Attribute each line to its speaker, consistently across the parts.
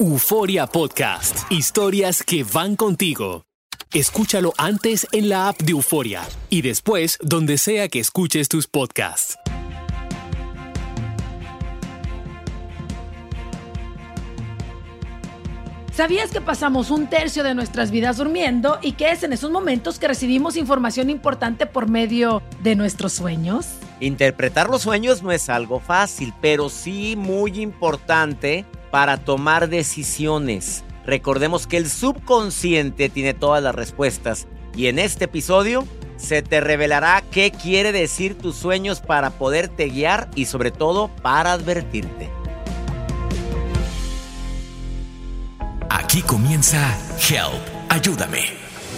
Speaker 1: Euforia Podcast. Historias que van contigo. Escúchalo antes en la app de Euforia y después donde sea que escuches tus podcasts.
Speaker 2: ¿Sabías que pasamos un tercio de nuestras vidas durmiendo y que es en esos momentos que recibimos información importante por medio de nuestros sueños?
Speaker 3: Interpretar los sueños no es algo fácil, pero sí muy importante para tomar decisiones. Recordemos que el subconsciente tiene todas las respuestas y en este episodio se te revelará qué quiere decir tus sueños para poderte guiar y sobre todo para advertirte.
Speaker 1: Aquí comienza Help, ayúdame.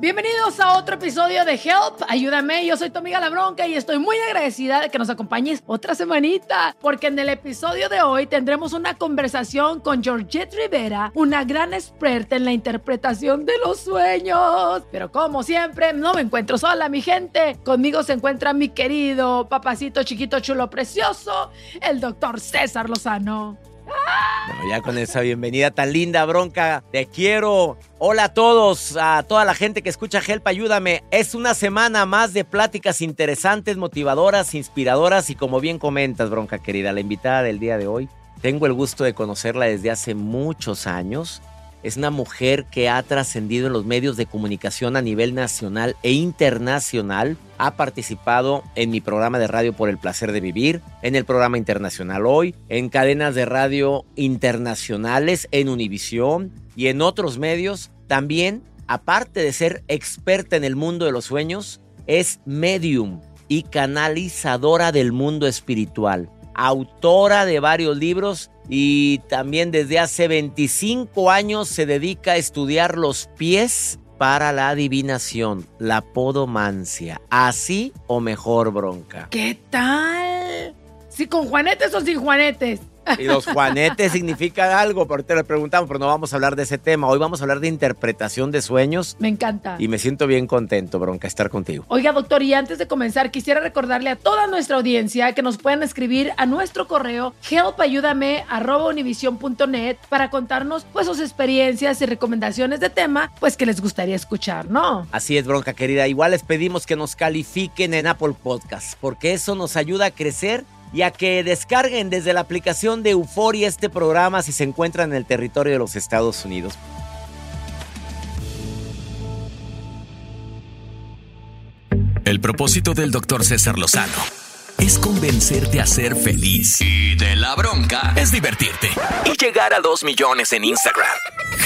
Speaker 2: Bienvenidos a otro episodio de Help, ayúdame, yo soy tu amiga La Bronca y estoy muy agradecida de que nos acompañes otra semanita, porque en el episodio de hoy tendremos una conversación con Georgette Rivera, una gran experta en la interpretación de los sueños. Pero como siempre, no me encuentro sola, mi gente. Conmigo se encuentra mi querido papacito chiquito chulo precioso, el doctor César Lozano.
Speaker 3: Bueno, ya con esa bienvenida tan linda, bronca, te quiero. Hola a todos, a toda la gente que escucha Help, ayúdame. Es una semana más de pláticas interesantes, motivadoras, inspiradoras y como bien comentas, bronca querida, la invitada del día de hoy. Tengo el gusto de conocerla desde hace muchos años. Es una mujer que ha trascendido en los medios de comunicación a nivel nacional e internacional. Ha participado en mi programa de radio por el placer de vivir, en el programa internacional hoy, en cadenas de radio internacionales, en Univisión y en otros medios. También, aparte de ser experta en el mundo de los sueños, es medium y canalizadora del mundo espiritual autora de varios libros y también desde hace 25 años se dedica a estudiar los pies para la adivinación, la podomancia. Así o mejor bronca.
Speaker 2: ¿Qué tal? ¿Sí con juanetes o sin juanetes?
Speaker 3: Y los juanetes significan algo, por te lo preguntamos, pero no vamos a hablar de ese tema. Hoy vamos a hablar de interpretación de sueños.
Speaker 2: Me encanta.
Speaker 3: Y me siento bien contento, Bronca, estar contigo.
Speaker 2: Oiga, doctor, y antes de comenzar, quisiera recordarle a toda nuestra audiencia que nos pueden escribir a nuestro correo helpayúdame.univision.net para contarnos pues sus experiencias y recomendaciones de tema pues que les gustaría escuchar, ¿no?
Speaker 3: Así es, Bronca querida. Igual les pedimos que nos califiquen en Apple Podcast, porque eso nos ayuda a crecer y a que descarguen desde la aplicación de Euforia este programa si se encuentran en el territorio de los Estados Unidos.
Speaker 1: El propósito del doctor César Lozano es convencerte a ser feliz. Y de la bronca es divertirte y llegar a 2 millones en Instagram.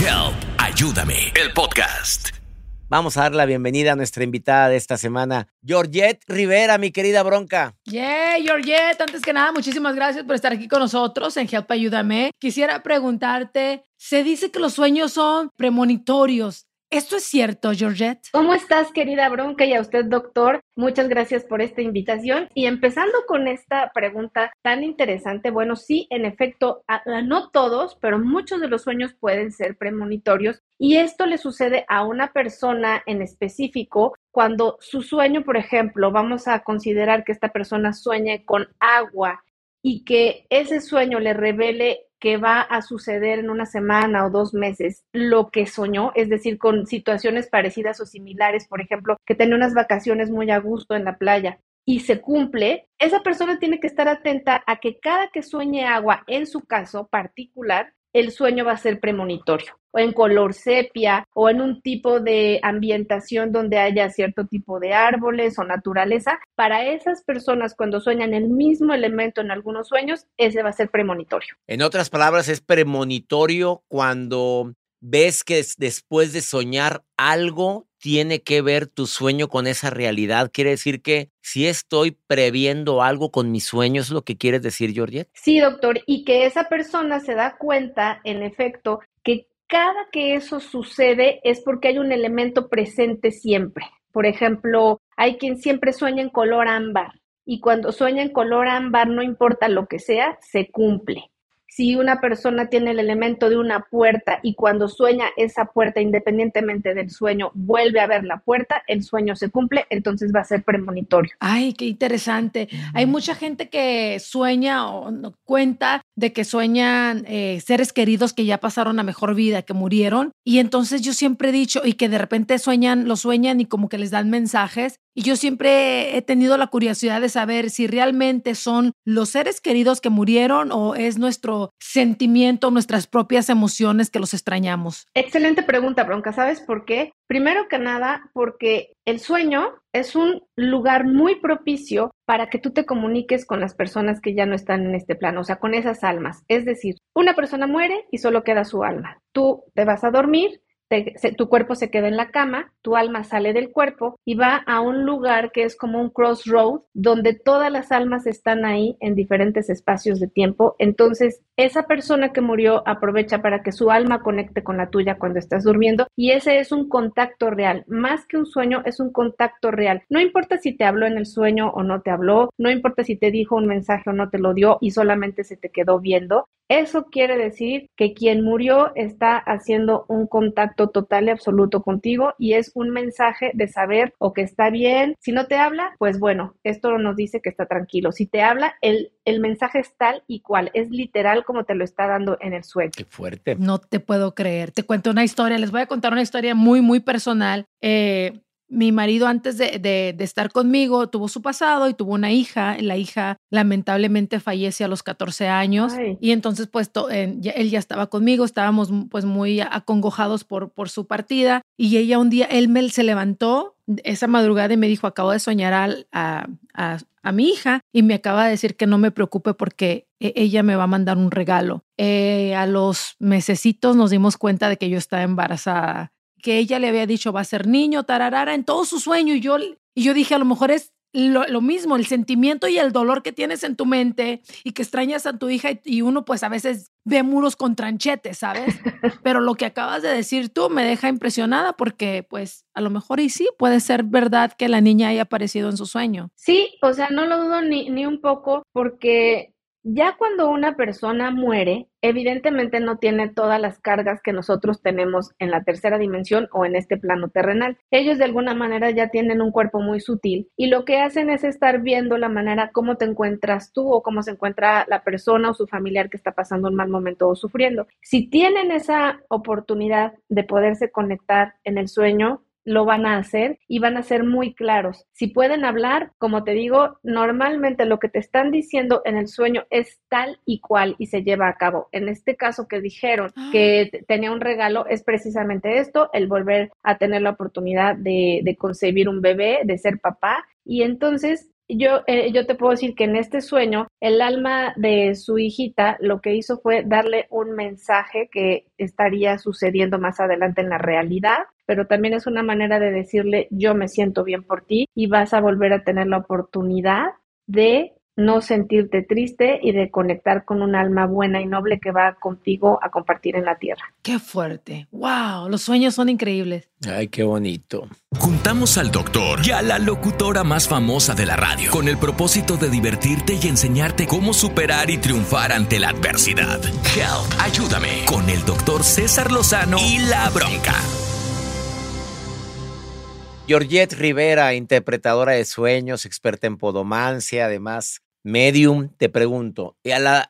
Speaker 1: Help, ayúdame, el podcast.
Speaker 3: Vamos a dar la bienvenida a nuestra invitada de esta semana, Georgette Rivera, mi querida bronca.
Speaker 2: Yeah, Georgette, antes que nada, muchísimas gracias por estar aquí con nosotros en Help Ayúdame. Quisiera preguntarte, se dice que los sueños son premonitorios. ¿Esto es cierto, Georgette?
Speaker 4: ¿Cómo estás, querida Bronca? Y a usted, doctor, muchas gracias por esta invitación. Y empezando con esta pregunta tan interesante, bueno, sí, en efecto, no todos, pero muchos de los sueños pueden ser premonitorios. Y esto le sucede a una persona en específico cuando su sueño, por ejemplo, vamos a considerar que esta persona sueñe con agua y que ese sueño le revele que va a suceder en una semana o dos meses lo que soñó, es decir, con situaciones parecidas o similares, por ejemplo, que tenía unas vacaciones muy a gusto en la playa y se cumple, esa persona tiene que estar atenta a que cada que sueñe agua, en su caso particular, el sueño va a ser premonitorio o en color sepia o en un tipo de ambientación donde haya cierto tipo de árboles o naturaleza. Para esas personas cuando sueñan el mismo elemento en algunos sueños, ese va a ser premonitorio.
Speaker 3: En otras palabras, es premonitorio cuando ves que después de soñar algo tiene que ver tu sueño con esa realidad. Quiere decir que si estoy previendo algo con mis sueños, ¿es lo que quieres decir, Georgette?
Speaker 4: Sí, doctor, y que esa persona se da cuenta, en efecto, que cada que eso sucede es porque hay un elemento presente siempre. Por ejemplo, hay quien siempre sueña en color ámbar y cuando sueña en color ámbar, no importa lo que sea, se cumple si una persona tiene el elemento de una puerta y cuando sueña esa puerta, independientemente del sueño, vuelve a ver la puerta, el sueño se cumple, entonces va a ser premonitorio.
Speaker 2: Ay, qué interesante. Hay mucha gente que sueña o cuenta de que sueñan eh, seres queridos que ya pasaron a mejor vida, que murieron. Y entonces yo siempre he dicho, y que de repente sueñan, lo sueñan y como que les dan mensajes. Y yo siempre he tenido la curiosidad de saber si realmente son los seres queridos que murieron o es nuestro sentimiento, nuestras propias emociones que los extrañamos.
Speaker 4: Excelente pregunta, Bronca. ¿Sabes por qué? Primero que nada, porque el sueño es un lugar muy propicio para que tú te comuniques con las personas que ya no están en este plano, o sea, con esas almas. Es decir, una persona muere y solo queda su alma. Tú te vas a dormir tu cuerpo se queda en la cama, tu alma sale del cuerpo y va a un lugar que es como un crossroad, donde todas las almas están ahí en diferentes espacios de tiempo. Entonces, esa persona que murió aprovecha para que su alma conecte con la tuya cuando estás durmiendo y ese es un contacto real. Más que un sueño, es un contacto real. No importa si te habló en el sueño o no te habló, no importa si te dijo un mensaje o no te lo dio y solamente se te quedó viendo. Eso quiere decir que quien murió está haciendo un contacto total y absoluto contigo y es un mensaje de saber o que está bien. Si no te habla, pues bueno, esto nos dice que está tranquilo. Si te habla, el, el mensaje es tal y cual, es literal como te lo está dando en el sueño.
Speaker 3: Qué fuerte.
Speaker 2: No te puedo creer. Te cuento una historia, les voy a contar una historia muy, muy personal. Eh, mi marido antes de, estar conmigo tuvo su pasado y tuvo una hija. La hija lamentablemente fallece a los 14 años y entonces pues él ya estaba conmigo, estábamos pues muy acongojados por, por su partida y ella un día, él me, se levantó esa madrugada me dijo, acabo de soñar a, a, mi hija y me acaba de decir que no me preocupe porque e, ella me va a mandar un regalo. Eh, a los mesecitos nos dimos cuenta de que yo estaba embarazada que ella le había dicho va a ser niño, tararara, en todo su sueño. Y yo, y yo dije, a lo mejor es lo, mismo, el sentimiento y el dolor que tienes en tu mente y que extrañas a tu hija y, uno pues a veces ve muros con tranchetes, ¿sabes? Pero lo que acabas de decir tú me deja impresionada porque pues a lo mejor y sí puede ser verdad que la niña haya aparecido en su sueño.
Speaker 4: Sí, o sea, no lo dudo ni, ni un poco porque ya cuando una persona muere, evidentemente no tiene todas las cargas que nosotros tenemos en la tercera dimensión o en este plano terrenal. Ellos de alguna manera ya tienen un cuerpo muy sutil y lo que hacen es estar viendo la manera cómo te encuentras tú o cómo se encuentra la persona o su familiar que está pasando un mal momento o sufriendo. Si tienen esa oportunidad de poderse conectar en el sueño, lo van a hacer y van a ser muy claros. Si pueden hablar, como te digo, normalmente lo que te están diciendo en el sueño es tal y cual y se lleva a cabo. En este caso que dijeron ah. que tenía un regalo es precisamente esto, el volver a tener la oportunidad de, de concebir un bebé, de ser papá. Y entonces yo, eh, yo te puedo decir que en este sueño, el alma de su hijita lo que hizo fue darle un mensaje que estaría sucediendo más adelante en la realidad, pero también es una manera de decirle, yo me siento bien por ti y vas a volver a tener la oportunidad de no sentirte triste y de conectar con un alma buena y noble que va contigo a compartir en la tierra.
Speaker 2: Qué fuerte. Wow, los sueños son increíbles.
Speaker 3: Ay, qué bonito.
Speaker 1: Juntamos al doctor y a la locutora más famosa de la radio con el propósito de divertirte y enseñarte cómo superar y triunfar ante la adversidad. Help, ayúdame con el doctor César Lozano y la bronca.
Speaker 3: Georgette Rivera, interpretadora de sueños, experta en podomancia, además medium, te pregunto,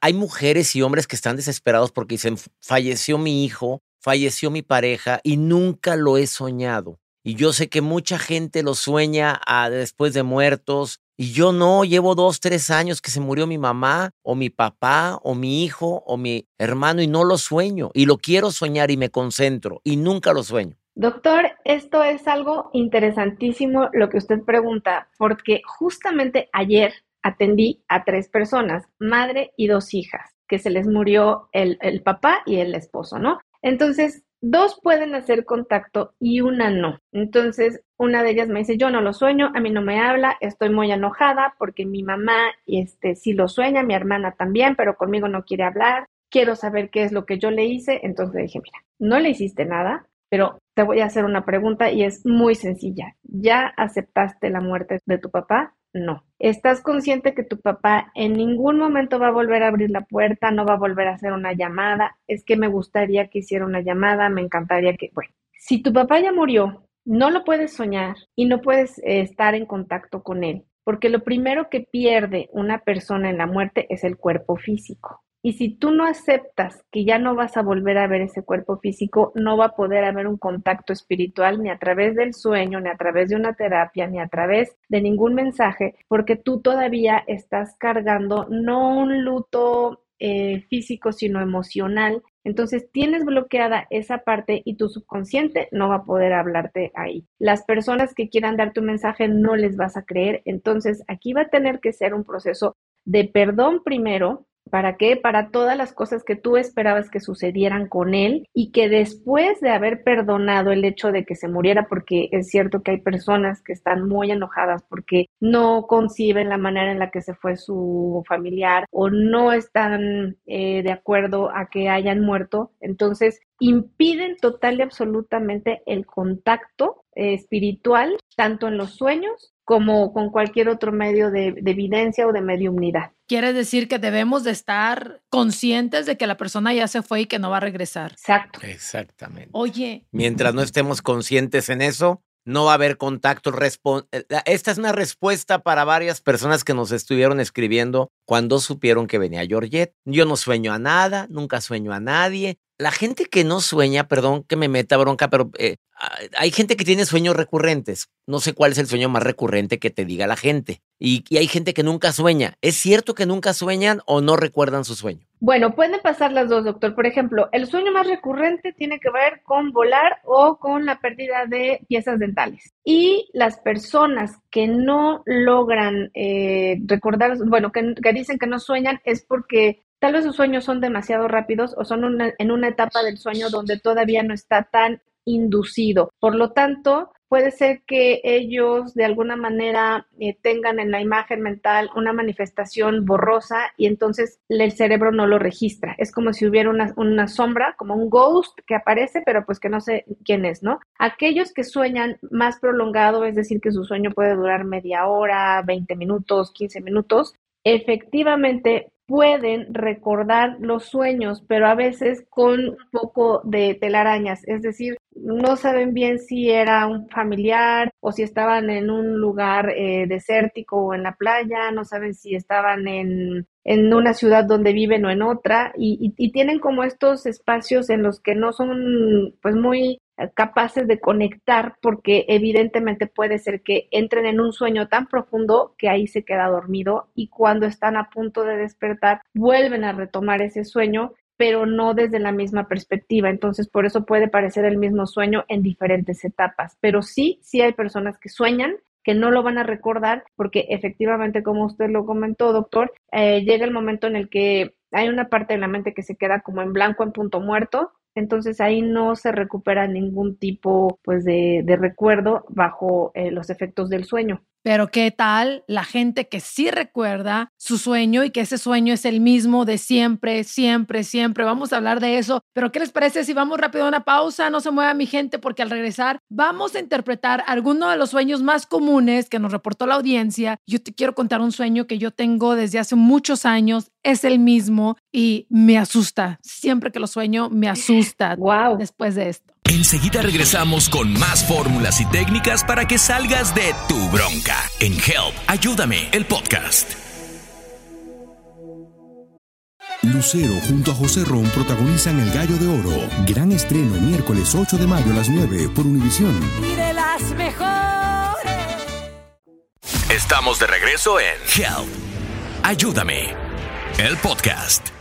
Speaker 3: hay mujeres y hombres que están desesperados porque dicen, falleció mi hijo, falleció mi pareja y nunca lo he soñado. Y yo sé que mucha gente lo sueña ah, después de muertos Y yo no, llevo dos, tres años que se murió mi mamá o mi papá o mi hijo o mi hermano y no lo sueño. Y lo quiero soñar y me concentro y nunca lo sueño.
Speaker 4: Doctor, esto es algo interesantísimo lo que usted pregunta, porque justamente ayer atendí a tres personas, madre y dos hijas, que se les murió el, el papá y el esposo, ¿no? Entonces, dos pueden hacer contacto y una no. Entonces, una de ellas me dice, yo no lo sueño, a mí no me habla, estoy muy enojada porque mi mamá este, sí lo sueña, mi hermana también, pero conmigo no quiere hablar, quiero saber qué es lo que yo le hice. Entonces dije, mira, no le hiciste nada, pero te voy a hacer una pregunta y es muy sencilla. ¿Ya aceptaste la muerte de tu papá? No. ¿Estás consciente que tu papá en ningún momento va a volver a abrir la puerta, no va a volver a hacer una llamada? Es que me gustaría que hiciera una llamada, me encantaría que... Bueno, si tu papá ya murió, no lo puedes soñar y no puedes eh, estar en contacto con él, porque lo primero que pierde una persona en la muerte es el cuerpo físico. Y si tú no aceptas que ya no vas a volver a ver ese cuerpo físico, no va a poder haber un contacto espiritual ni a través del sueño, ni a través de una terapia, ni a través de ningún mensaje, porque tú todavía estás cargando no un luto eh, físico, sino emocional. Entonces tienes bloqueada esa parte y tu subconsciente no va a poder hablarte ahí. Las personas que quieran dar tu mensaje no les vas a creer. Entonces aquí va a tener que ser un proceso de perdón primero, ¿Para qué? Para todas las cosas que tú esperabas que sucedieran con él y que después de haber perdonado el hecho de que se muriera, porque es cierto que hay personas que están muy enojadas porque no conciben la manera en la que se fue su familiar o no están eh, de acuerdo a que hayan muerto, entonces impiden total y absolutamente el contacto eh, espiritual, tanto en los sueños como con cualquier otro medio de, de evidencia o de mediumnidad.
Speaker 2: Quiere decir que debemos de estar conscientes de que la persona ya se fue y que no va a regresar.
Speaker 4: Exacto.
Speaker 3: Exactamente.
Speaker 2: Oye.
Speaker 3: Mientras no estemos conscientes en eso, no va a haber contacto. Eh, esta es una respuesta para varias personas que nos estuvieron escribiendo cuando supieron que venía Georgette. Yo no sueño a nada, nunca sueño a nadie. La gente que no sueña, perdón que me meta bronca, pero eh, hay gente que tiene sueños recurrentes. No sé cuál es el sueño más recurrente que te diga la gente. Y, hay gente que nunca sueña. ¿Es cierto que nunca sueñan o no recuerdan su sueño?
Speaker 4: Bueno, pueden pasar las dos, doctor. Por ejemplo, el sueño más recurrente tiene que ver con volar o con la pérdida de piezas dentales. Y las personas que no logran eh, recordar, bueno, que, dicen que no sueñan es porque tal vez sus sueños son demasiado rápidos o son en una etapa del sueño donde todavía no está tan inducido. Por lo tanto, puede ser que ellos de alguna manera eh, tengan en la imagen mental una manifestación borrosa y entonces el cerebro no lo registra. Es como si hubiera una, una, sombra, como un ghost que aparece, pero pues que no sé quién es, ¿no? Aquellos que sueñan más prolongado, es decir, que su sueño puede durar media hora, 20 minutos, 15 minutos, efectivamente pueden recordar los sueños, pero a veces con un poco de telarañas, es decir, no saben bien si era un familiar o si estaban en un lugar eh, desértico o en la playa, no saben si estaban en, en una ciudad donde viven o en otra. Y, y, tienen como estos espacios en los que no son pues muy capaces de conectar porque evidentemente puede ser que entren en un sueño tan profundo que ahí se queda dormido y cuando están a punto de despertar vuelven a retomar ese sueño pero no desde la misma perspectiva. Entonces, por eso puede parecer el mismo sueño en diferentes etapas. Pero sí, sí hay personas que sueñan que no lo van a recordar porque efectivamente, como usted lo comentó, doctor, eh, llega el momento en el que hay una parte de la mente que se queda como en blanco, en punto muerto, entonces ahí no se recupera ningún tipo pues de, recuerdo bajo eh, los efectos del sueño.
Speaker 2: Pero ¿qué tal la gente que sí recuerda su sueño y que ese sueño es el mismo de siempre, siempre, siempre? Vamos a hablar de eso. Pero ¿qué les parece si vamos rápido a una pausa? No se mueva mi gente porque al regresar vamos a interpretar algunos de los sueños más comunes que nos reportó la audiencia. Yo te quiero contar un sueño que yo tengo desde hace muchos años. Es el mismo y me asusta. Siempre que lo sueño, me asusta.
Speaker 4: Wow.
Speaker 2: Después de esto.
Speaker 1: Enseguida regresamos con más fórmulas y técnicas para que salgas de tu bronca en Help, Ayúdame, el podcast.
Speaker 5: Lucero junto a José Ron protagonizan El Gallo de Oro. Gran estreno miércoles 8 de mayo a las 9 por Univisión.
Speaker 2: Y de las mejores.
Speaker 1: Estamos de regreso en Help. Ayúdame. El podcast.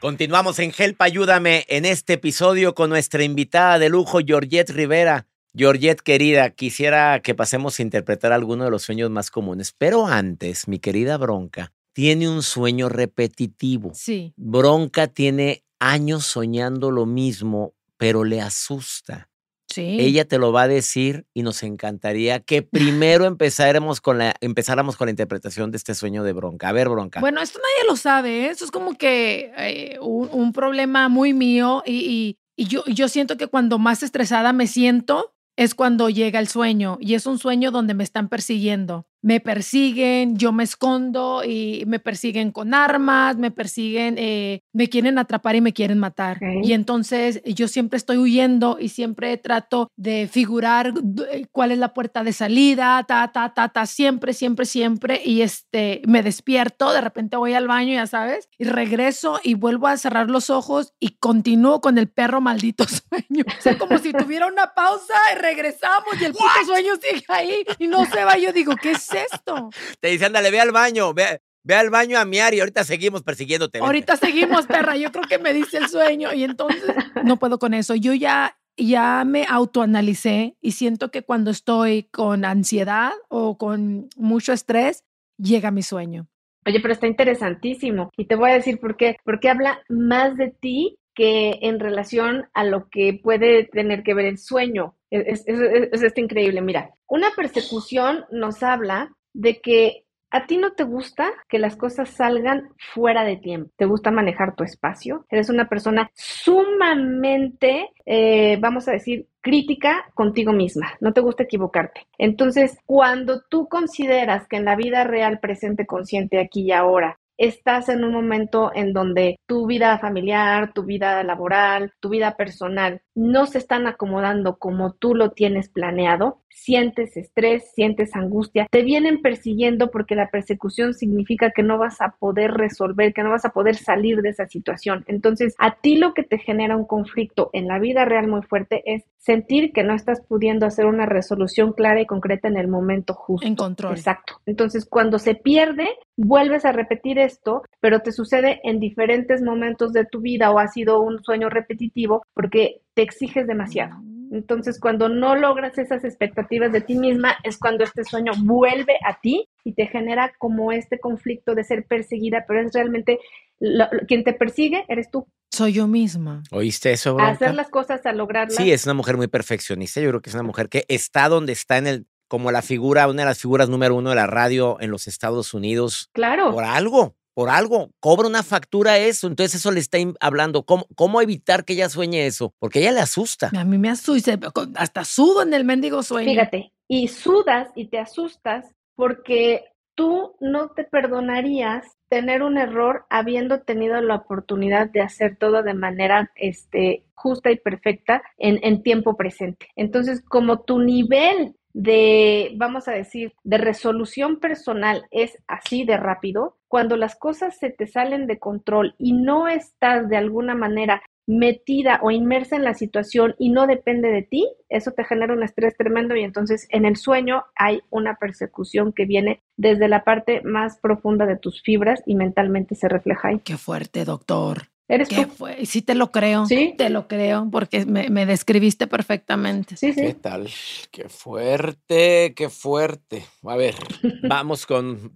Speaker 3: Continuamos en Help Ayúdame en este episodio con nuestra invitada de lujo, Georgette Rivera. Georgette, querida, quisiera que pasemos a interpretar alguno de los sueños más comunes, pero antes, mi querida Bronca, tiene un sueño repetitivo.
Speaker 2: Sí.
Speaker 3: Bronca tiene años soñando lo mismo, pero le asusta.
Speaker 2: Sí.
Speaker 3: Ella te lo va a decir y nos encantaría que primero empezáramos con la, empezáramos con la interpretación de este sueño de bronca. A ver, bronca.
Speaker 2: Bueno, esto nadie lo sabe, ¿eh? Esto es como que eh, un, un problema muy mío y, y- y yo, yo siento que cuando más estresada me siento es cuando llega el sueño y es un sueño donde me están persiguiendo. Me persiguen, yo me escondo y me persiguen con armas, me persiguen, eh, me quieren atrapar y me quieren matar. Y entonces yo siempre estoy huyendo y siempre trato de figurar eh, cuál es la puerta de salida, ta, ta, ta, ta, siempre, siempre, siempre. Y este, me despierto, de repente voy al baño, ya sabes, y regreso y vuelvo a cerrar los ojos y continúo con el perro maldito sueño. O sea, como si tuviera una pausa y regresamos y el puto sueño sigue ahí y no se va. Yo digo, ¿qué es esto?
Speaker 3: Te dice, ándale, ve al baño, ve, ve al baño a miar y ahorita seguimos persiguiéndote. vente".
Speaker 2: Ahorita seguimos, perra. Yo creo que me dice el sueño y entonces no puedo con eso. Yo ya, ya me autoanalicé y siento que cuando estoy con ansiedad o con mucho estrés, llega mi sueño.
Speaker 4: Oye, pero está interesantísimo. Y te voy a decir por qué. Porque habla más de ti que en relación a lo que puede tener que ver el sueño. Es, es, es- es- es increíble. Mira, una persecución nos habla de que a ti no te gusta que las cosas salgan fuera de tiempo. Te gusta manejar tu espacio. Eres una persona sumamente, eh, vamos a decir, crítica contigo misma. No te gusta equivocarte. Entonces, cuando tú consideras que en la vida real, presente, consciente, aquí y ahora, estás en un momento en donde tu vida familiar, tu vida laboral, tu vida personal no se están acomodando como tú lo tienes planeado, sientes estrés, sientes angustia, te vienen persiguiendo porque la persecución significa que no vas a poder resolver, que no vas a poder salir de esa situación. Entonces, a ti lo que te genera un conflicto en la vida real muy fuerte es sentir que no estás pudiendo hacer una resolución clara y concreta en el momento justo.
Speaker 2: En control.
Speaker 4: Exacto. Entonces, cuando se pierde, vuelves a repetir esto, pero te sucede en diferentes momentos de tu vida o ha sido un sueño repetitivo porque te exiges demasiado. Entonces, cuando no logras esas expectativas de ti misma, es cuando este sueño vuelve a ti y te genera como este conflicto de ser perseguida, pero es realmente lo- lo- quien te persigue, eres tú.
Speaker 2: Soy yo misma.
Speaker 3: ¿Oíste eso,
Speaker 4: A
Speaker 3: bronca?
Speaker 4: hacer las cosas, a lograrlas.
Speaker 3: Sí, es una mujer muy perfeccionista. Yo creo que es una mujer que está donde está en el, como la figura, una de las figuras número uno de la radio en los Estados Unidos.
Speaker 4: Claro.
Speaker 3: Por algo, por algo. Cobra una factura eso. Entonces eso le está hablando. ¿Cómo, cómo evitar que ella sueñe eso? Porque ella le asusta.
Speaker 2: A mí me asusta, hasta sudo en el mendigo sueño.
Speaker 4: Fíjate, y sudas y te asustas porque tú no te perdonarías tener un error habiendo tenido la oportunidad de hacer todo de manera este, justa y perfecta en, en tiempo presente. Entonces, como tu nivel de, vamos a decir, de resolución personal es así de rápido, cuando las cosas se te salen de control y no estás de alguna manera metida o inmersa en la situación y no depende de ti, eso te genera un estrés tremendo y entonces en el sueño hay una persecución que viene desde la parte más profunda de tus fibras y mentalmente se refleja ahí.
Speaker 2: Qué fuerte, doctor.
Speaker 4: Eres
Speaker 2: ¿Qué
Speaker 4: tú.
Speaker 2: fue? Sí te lo creo.
Speaker 4: Sí.
Speaker 2: Te lo creo porque me, me describiste perfectamente.
Speaker 4: Sí,
Speaker 3: ¿Qué
Speaker 4: sí.
Speaker 3: tal? Qué fuerte, qué fuerte. A ver, vamos con...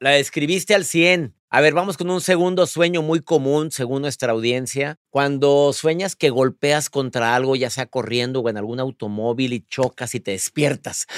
Speaker 3: La describiste al 100. A ver, vamos con un segundo sueño muy común según nuestra audiencia. Cuando sueñas que golpeas contra algo, ya sea corriendo o en algún automóvil y chocas y te despiertas.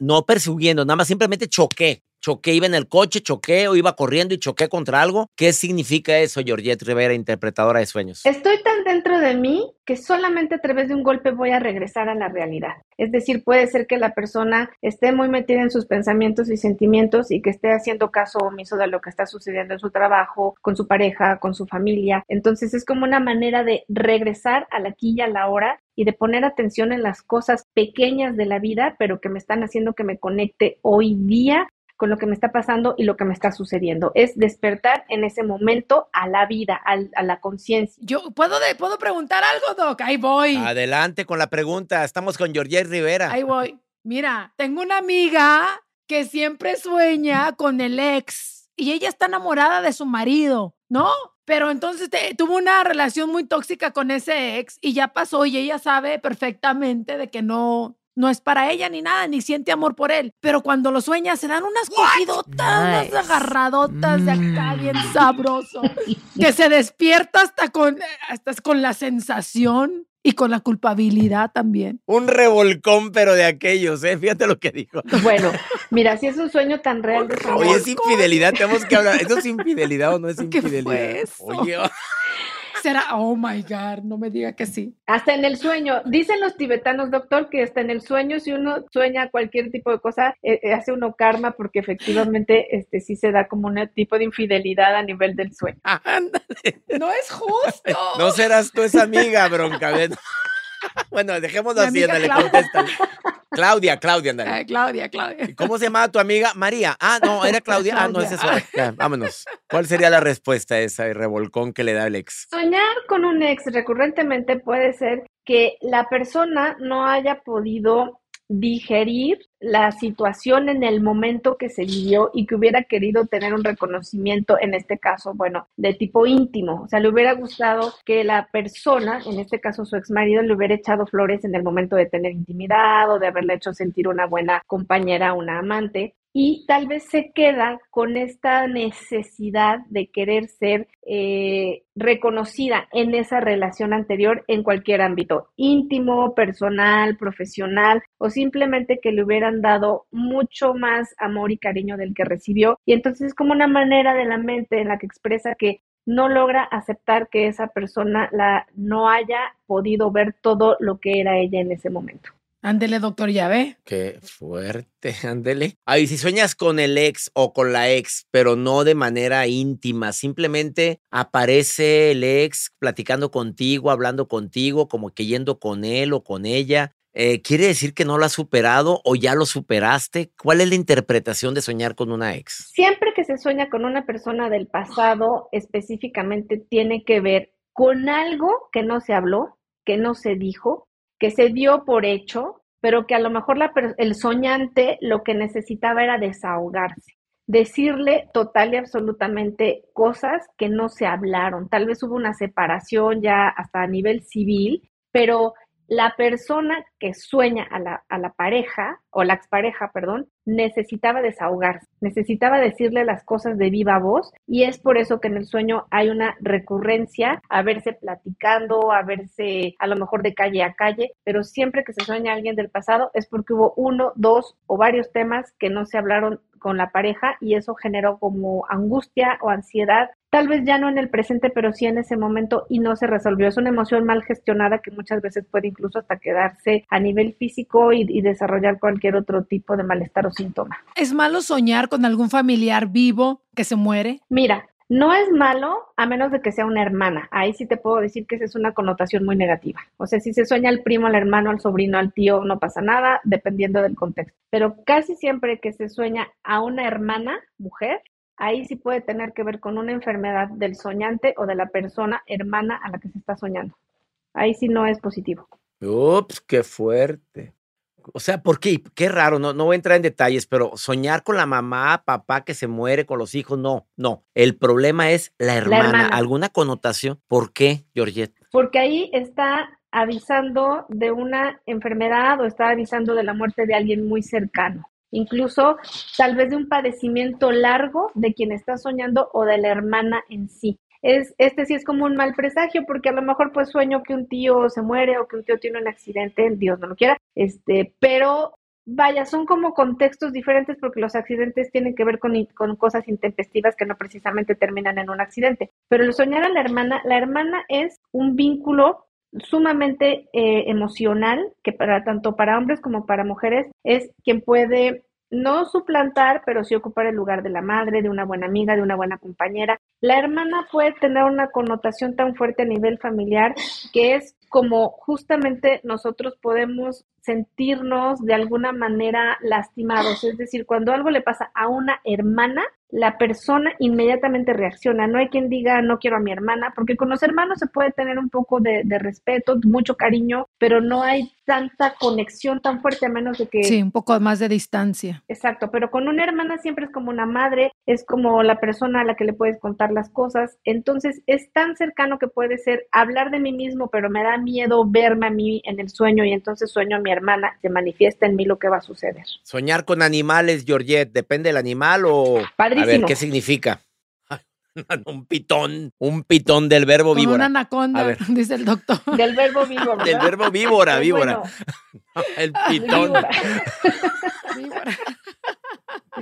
Speaker 3: No persiguiendo, nada más simplemente choqué. Choqué, iba en el coche, choqué o iba corriendo y choqué contra algo. ¿Qué significa eso, Georgette Rivera, interpretadora de sueños?
Speaker 4: Estoy tan dentro de mí que solamente a través de un golpe voy a regresar a la realidad. Es decir, puede ser que la persona esté muy metida en sus pensamientos y sentimientos y que esté haciendo caso omiso de lo que está sucediendo en su trabajo, con su pareja, con su familia. Entonces es como una manera de regresar a la aquí y a la hora y de poner atención en las cosas pequeñas de la vida, pero que me están haciendo que me conecte hoy día con lo que me está pasando y lo que me está sucediendo. Es despertar en ese momento a la vida, al- a, la conciencia.
Speaker 2: Yo puedo, de- puedo preguntar algo, Doc. Ahí voy.
Speaker 3: Adelante con la pregunta. Estamos con Georgette Rivera.
Speaker 2: Ahí voy. Mira, tengo una amiga que siempre sueña con el ex y ella está enamorada de su marido, ¿no? Pero entonces tuvo una relación muy tóxica con ese ex y ya pasó y ella sabe perfectamente de que no, no es para ella ni nada, ni siente amor por él. Pero cuando lo sueña, se dan unas cogidotas, unas agarradotas de acá bien mm. sabroso. que se despierta hasta con, hasta con la sensación y con la culpabilidad también.
Speaker 3: Un revolcón, pero de aquellos, ¿eh? Fíjate lo que dijo.
Speaker 4: Bueno, mira, si es un sueño tan real de
Speaker 3: Oye, es infidelidad, tenemos que hablar. ¿Eso es infidelidad o no es infidelidad?
Speaker 2: ¿Qué fue Oye, será? Oh my God, no me diga que sí.
Speaker 4: Hasta en el sueño. Dicen los tibetanos, doctor, que hasta en el sueño, si uno sueña cualquier tipo de cosa, eh, eh, hace uno karma porque efectivamente este sí se da como un tipo de infidelidad a nivel del sueño.
Speaker 2: no es justo.
Speaker 3: No serás tú esa amiga, bronca. bueno, dejémoslo así, le contesta. Claudia, Claudia,
Speaker 2: andale. Claudia, Claudia.
Speaker 3: ¿Cómo se llamaba tu amiga? María. Ah, no, era Claudia. Ah, no, es eso. vámonos. ¿Cuál sería la respuesta a esa revolcón que le da el ex?
Speaker 4: Soñar con un ex recurrentemente puede ser que la persona no haya podido digerir la situación en el momento que se vivió y que hubiera querido tener un reconocimiento, en este caso, bueno, de tipo íntimo. O sea, le hubiera gustado que la persona, en este caso su ex marido, le hubiera echado flores en el momento de tener intimidad o de haberle hecho sentir una buena compañera, una amante y tal vez se queda con esta necesidad de querer ser eh, reconocida en esa relación anterior en cualquier ámbito, íntimo, personal, profesional o simplemente que le hubieran dado mucho más amor y cariño del que recibió. Y entonces es como una manera de la mente en la que expresa que no logra aceptar que esa persona la no haya podido ver todo lo que era ella en ese momento.
Speaker 2: Ándele, doctor, ya ve.
Speaker 3: Qué fuerte, ándele. Ay, si sueñas con el ex o con la ex, pero no de manera íntima, simplemente aparece el ex platicando contigo, hablando contigo, como que yendo con él o con ella. Eh, ¿Quiere decir que no lo has superado o ya lo superaste? ¿Cuál es la interpretación de soñar con una ex?
Speaker 4: Siempre que se sueña con una persona del pasado, específicamente tiene que ver con algo que no se habló, que no se dijo, que se dio por hecho, pero que a lo mejor la, el soñante lo que necesitaba era desahogarse, decirle total y absolutamente cosas que no se hablaron. Tal vez hubo una separación ya hasta a nivel civil, pero la persona que sueña a la, a la, pareja, o la expareja, perdón, necesitaba desahogarse, necesitaba decirle las cosas de viva voz y es por eso que en el sueño hay una recurrencia a verse platicando, a verse a lo mejor de calle a calle, pero siempre que se sueña a alguien del pasado es porque hubo uno, dos o varios temas que no se hablaron con la pareja y eso generó como angustia o ansiedad, tal vez ya no en el presente, pero sí en ese momento y no se resolvió. Es una emoción mal gestionada que muchas veces puede incluso hasta quedarse a nivel físico y, y desarrollar cualquier otro tipo de malestar o síntoma.
Speaker 2: ¿Es malo soñar con algún familiar vivo que se muere?
Speaker 4: Mira, no es malo a menos de que sea una hermana. Ahí sí te puedo decir que esa es una connotación muy negativa. O sea, si se sueña al primo, al hermano, al sobrino, al tío, no pasa nada, dependiendo del contexto. Pero casi siempre que se sueña a una hermana, mujer, ahí sí puede tener que ver con una enfermedad del soñante o de la persona hermana a la que se está soñando. Ahí sí no es positivo.
Speaker 3: Ups, qué fuerte. O sea, ¿por qué? Qué raro, no, no voy a entrar en detalles, pero soñar con la mamá, papá que se muere, con los hijos, no, no. El problema es la hermana. ¿Alguna connotación? ¿Por qué, Georgette?
Speaker 4: Porque ahí está avisando de una enfermedad o está avisando de la muerte de alguien muy cercano. Incluso tal vez de un padecimiento largo de quien está soñando o de la hermana en sí es, este sí es como un mal presagio, porque a lo mejor pues sueño que un tío se muere o que un tío tiene un accidente, Dios no lo quiera, este, pero vaya, son como contextos diferentes porque los accidentes tienen que ver con, con, cosas intempestivas que no precisamente terminan en un accidente. Pero el soñar a la hermana, la hermana es un vínculo sumamente eh, emocional que para tanto para hombres como para mujeres es quien puede no suplantar, pero sí ocupar el lugar de la madre, de una buena amiga, de una buena compañera. La hermana puede tener una connotación tan fuerte a nivel familiar que es como justamente nosotros podemos sentirnos de alguna manera lastimados. Es decir, cuando algo le pasa a una hermana, la persona inmediatamente reacciona. No hay quien diga no quiero a mi hermana, porque con los hermanos se puede tener un poco de, respeto, mucho cariño, pero no hay tanta conexión tan fuerte a menos de que...
Speaker 2: Sí, un poco más de distancia.
Speaker 4: Exacto, pero con una hermana siempre es como una madre, es como la persona a la que le puedes contar las cosas, entonces es tan cercano que puede ser hablar de mí mismo, pero me da miedo verme a mí en el sueño y entonces sueño a mi hermana, se manifiesta en mí lo que va a suceder.
Speaker 3: Soñar con animales, Georgette, ¿depende del animal o... A ver, ¿qué significa? un pitón, un pitón del verbo víbora.
Speaker 2: Una anaconda, dice el doctor.
Speaker 4: Del verbo víbora.
Speaker 3: Del verbo víbora, víbora. el pitón.
Speaker 4: Víbora.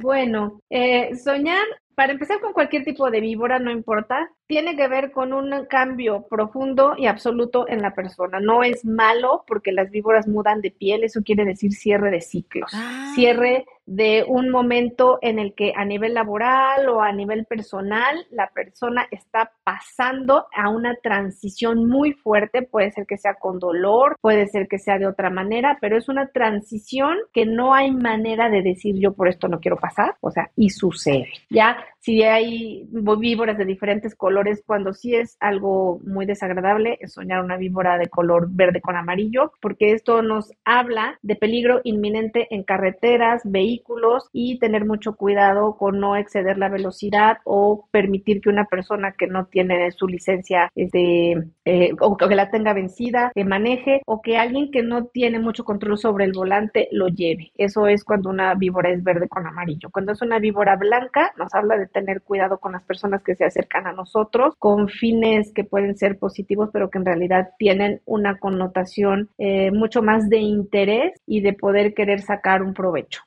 Speaker 4: Bueno, eh, soñar, para empezar con cualquier tipo de víbora, no importa, tiene que ver con un cambio profundo y absoluto en la persona. No es malo porque las víboras mudan de piel, eso quiere decir cierre de ciclos, ah. cierre de un momento en el que a nivel laboral o a nivel personal la persona está pasando a una transición muy fuerte, puede ser que sea con dolor, puede ser que sea de otra manera, pero es una transición que no hay manera de decir yo por esto no quiero pasar, o sea, y sucede. Ya si hay víboras de diferentes colores, cuando sí es algo muy desagradable, es soñar una víbora de color verde con amarillo, porque esto nos habla de peligro inminente en carreteras, vehículos y tener mucho cuidado con no exceder la velocidad o permitir que una persona que no tiene su licencia este, eh, o que la tenga vencida, que maneje o que alguien que no tiene mucho control sobre el volante lo lleve. Eso es cuando una víbora es verde con amarillo. Cuando es una víbora blanca, nos habla de tener cuidado con las personas que se acercan a nosotros con fines que pueden ser positivos, pero que en realidad tienen una connotación eh, mucho más de interés y de poder querer sacar un provecho.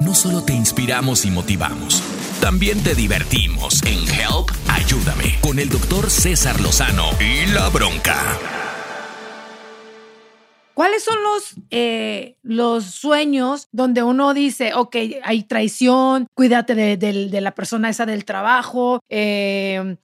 Speaker 1: No solo te inspiramos y motivamos, también te divertimos en Help, ayúdame, con el doctor César Lozano y la bronca.
Speaker 2: ¿Cuáles son los, eh, los sueños donde uno dice, ok, hay traición, cuídate de, la persona esa del trabajo, eh,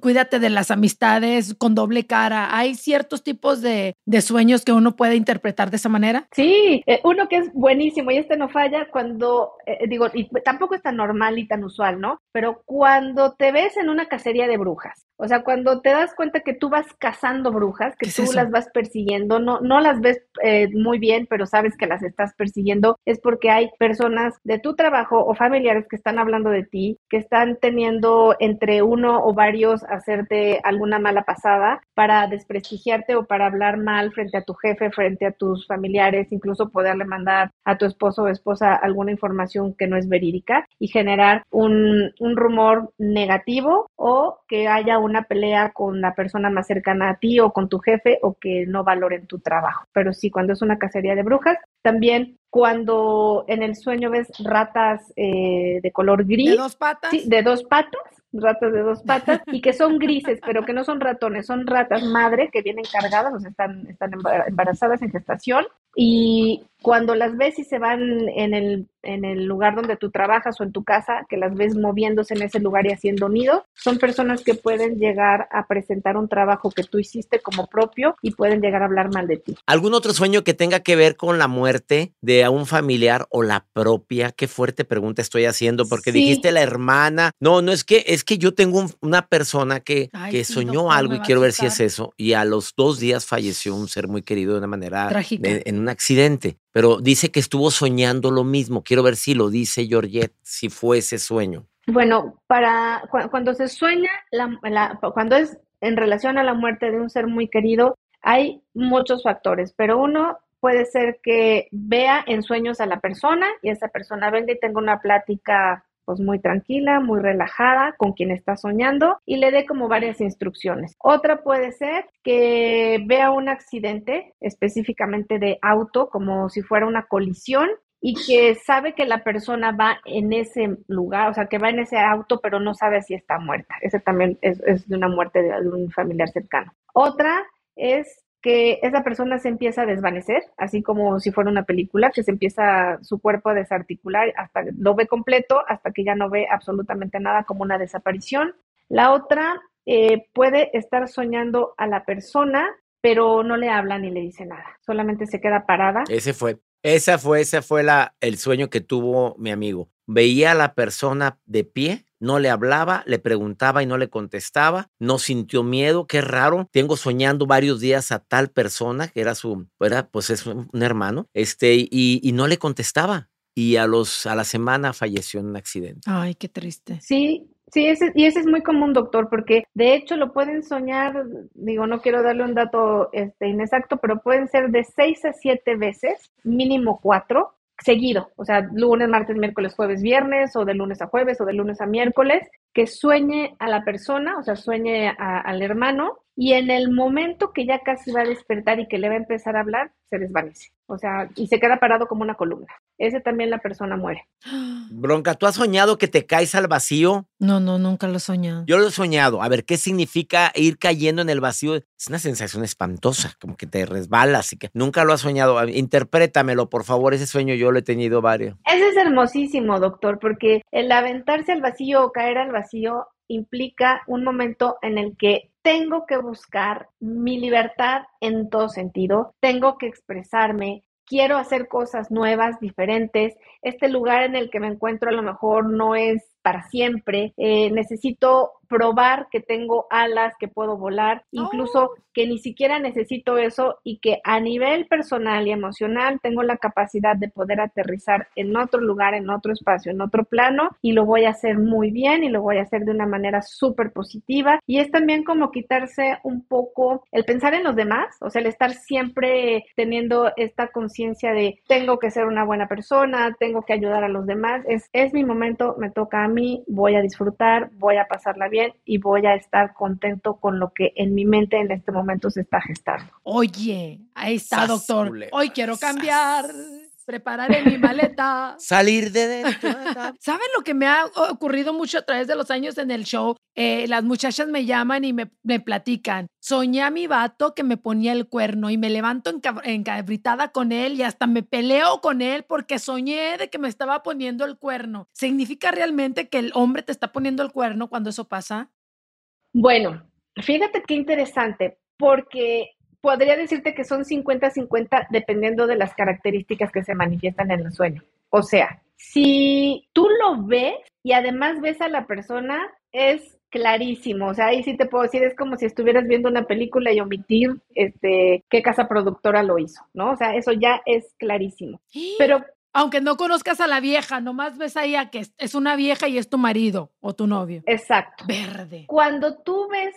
Speaker 2: cuídate de las amistades con doble cara? ¿Hay ciertos tipos de, sueños que uno puede interpretar de esa manera?
Speaker 4: Sí, eh, uno que es buenísimo y este no falla cuando, digo, y tampoco es tan normal y tan usual, ¿no? Pero cuando te ves en una cacería de brujas, o sea, cuando te das cuenta que tú vas cazando brujas, que tú las vas persiguiendo, no, no las ves eh, muy bien, pero sabes que las estás persiguiendo, es porque hay personas de tu trabajo o familiares que están hablando de ti, que están teniendo entre uno o varios hacerte alguna mala pasada para desprestigiarte o para hablar mal frente a tu jefe, frente a tus familiares, incluso poderle mandar a tu esposo o esposa alguna información que no es verídica y generar un, rumor negativo o que haya una pelea con la persona más cercana a ti o con tu jefe o que no valoren tu trabajo sí, cuando es una cacería de brujas. También cuando en el sueño ves ratas eh, de color gris.
Speaker 2: ¿De dos patas?
Speaker 4: Sí, de dos patas, ratas de dos patas, y que son grises, pero que no son ratones, son ratas madre que vienen cargadas, o sea, están, están embarazadas en gestación, y cuando las ves y se van en el, en el lugar donde tú trabajas o en tu casa, que las ves moviéndose en ese lugar y haciendo nido, son personas que pueden llegar a presentar un trabajo que tú hiciste como propio y pueden llegar a hablar mal de ti.
Speaker 3: ¿Algún otro sueño que tenga que ver con la muerte de un familiar o la propia? Qué fuerte pregunta estoy haciendo, porque dijiste la hermana. No, no es que, es que yo tengo una persona que, que soñó algo y quiero ver si es eso, y a los dos días falleció un ser muy querido de una manera
Speaker 2: trágica.
Speaker 3: en un accidente pero dice que estuvo soñando lo mismo. Quiero ver si lo dice Georgette, si fue ese sueño.
Speaker 4: Bueno, para cuando se sueña, cuando es en relación a la muerte de un ser muy querido, hay muchos factores, pero uno puede ser que vea en sueños a la persona y esa persona venga y tenga una plática pues muy tranquila, muy relajada con quien está soñando y le dé como varias instrucciones. Otra puede ser que vea un accidente específicamente de auto como si fuera una colisión y que sabe que la persona va en ese lugar, o sea, que va en ese auto, pero no sabe si está muerta. Ese también es, es de una muerte de un familiar cercano. Otra es que esa persona se empieza a desvanecer, así como si fuera una película, que se empieza su cuerpo a desarticular, hasta lo ve completo, hasta que ya no ve absolutamente nada como una desaparición. La otra eh, puede estar soñando a la persona, pero no le habla ni le dice nada, solamente se queda parada.
Speaker 3: Ese fue. Esa fue, esa fue la, el sueño que tuvo mi amigo. Veía a la persona de pie, no le hablaba, le preguntaba y no le contestaba, no sintió miedo, qué raro. Tengo soñando varios días a tal persona que era su, era, pues es un hermano, este, y, y no le contestaba. Y a los, a la semana falleció en un accidente.
Speaker 2: Ay, qué triste.
Speaker 4: Sí, Sí, ese, y ese es muy común, doctor, porque de hecho lo pueden soñar, digo, no quiero darle un dato este, inexacto, pero pueden ser de seis a siete veces, mínimo cuatro, seguido, o sea, lunes, martes, miércoles, jueves, viernes, o de lunes a jueves, o de lunes a miércoles, que sueñe a la persona, o sea, sueñe al hermano, y en el momento que ya casi va a despertar y que le va a empezar a hablar, se desvanece. O sea, y se queda parado como una columna. Ese también la persona muere.
Speaker 3: Bronca, ¿tú has soñado que te caes al vacío?
Speaker 2: No, no, nunca lo he soñado.
Speaker 3: Yo lo he soñado. A ver, ¿qué significa ir cayendo en el vacío? Es una sensación espantosa, como que te resbalas y que nunca lo has soñado. Interprétamelo, por favor, ese sueño yo lo he tenido varios.
Speaker 4: Ese es hermosísimo, doctor, porque el aventarse al vacío o caer al vacío implica un momento en el que tengo que buscar mi libertad en todo sentido, tengo que expresarme, quiero hacer cosas nuevas, diferentes. Este lugar en el que me encuentro a lo mejor no es para siempre. Eh, necesito probar que tengo alas, que puedo volar, incluso oh. que ni siquiera necesito eso y que a nivel personal y emocional tengo la capacidad de poder aterrizar en otro lugar, en otro espacio, en otro plano y lo voy a hacer muy bien y lo voy a hacer de una manera súper positiva. Y es también como quitarse un poco el pensar en los demás, o sea, el estar siempre teniendo esta conciencia de tengo que ser una buena persona, tengo que ayudar a los demás, es, es mi momento, me toca a mí, voy a disfrutar, voy a pasarla bien y voy a estar contento con lo que en mi mente en este momento se está gestando.
Speaker 2: Oye, ahí está, doctor. Hoy quiero cambiar. Prepararé mi maleta.
Speaker 3: Salir de dentro.
Speaker 2: ¿Saben lo que me ha ocurrido mucho a través de los años en el show? Eh, las muchachas me llaman y me, me, platican. Soñé a mi vato que me ponía el cuerno y me levanto encabritada con él y hasta me peleo con él porque soñé de que me estaba poniendo el cuerno. ¿Significa realmente que el hombre te está poniendo el cuerno cuando eso pasa?
Speaker 4: Bueno, fíjate qué interesante, porque podría decirte que son 50-50 dependiendo de las características que se manifiestan en el sueño. O sea, si tú lo ves y además ves a la persona, es clarísimo. O sea, ahí sí te puedo decir, es como si estuvieras viendo una película y omitir este qué casa productora lo hizo, ¿no? O sea, eso ya es clarísimo. Pero
Speaker 2: aunque no conozcas a la vieja, nomás ves ahí a que es una vieja y es tu marido o tu novio.
Speaker 4: Exacto.
Speaker 2: Verde.
Speaker 4: Cuando tú ves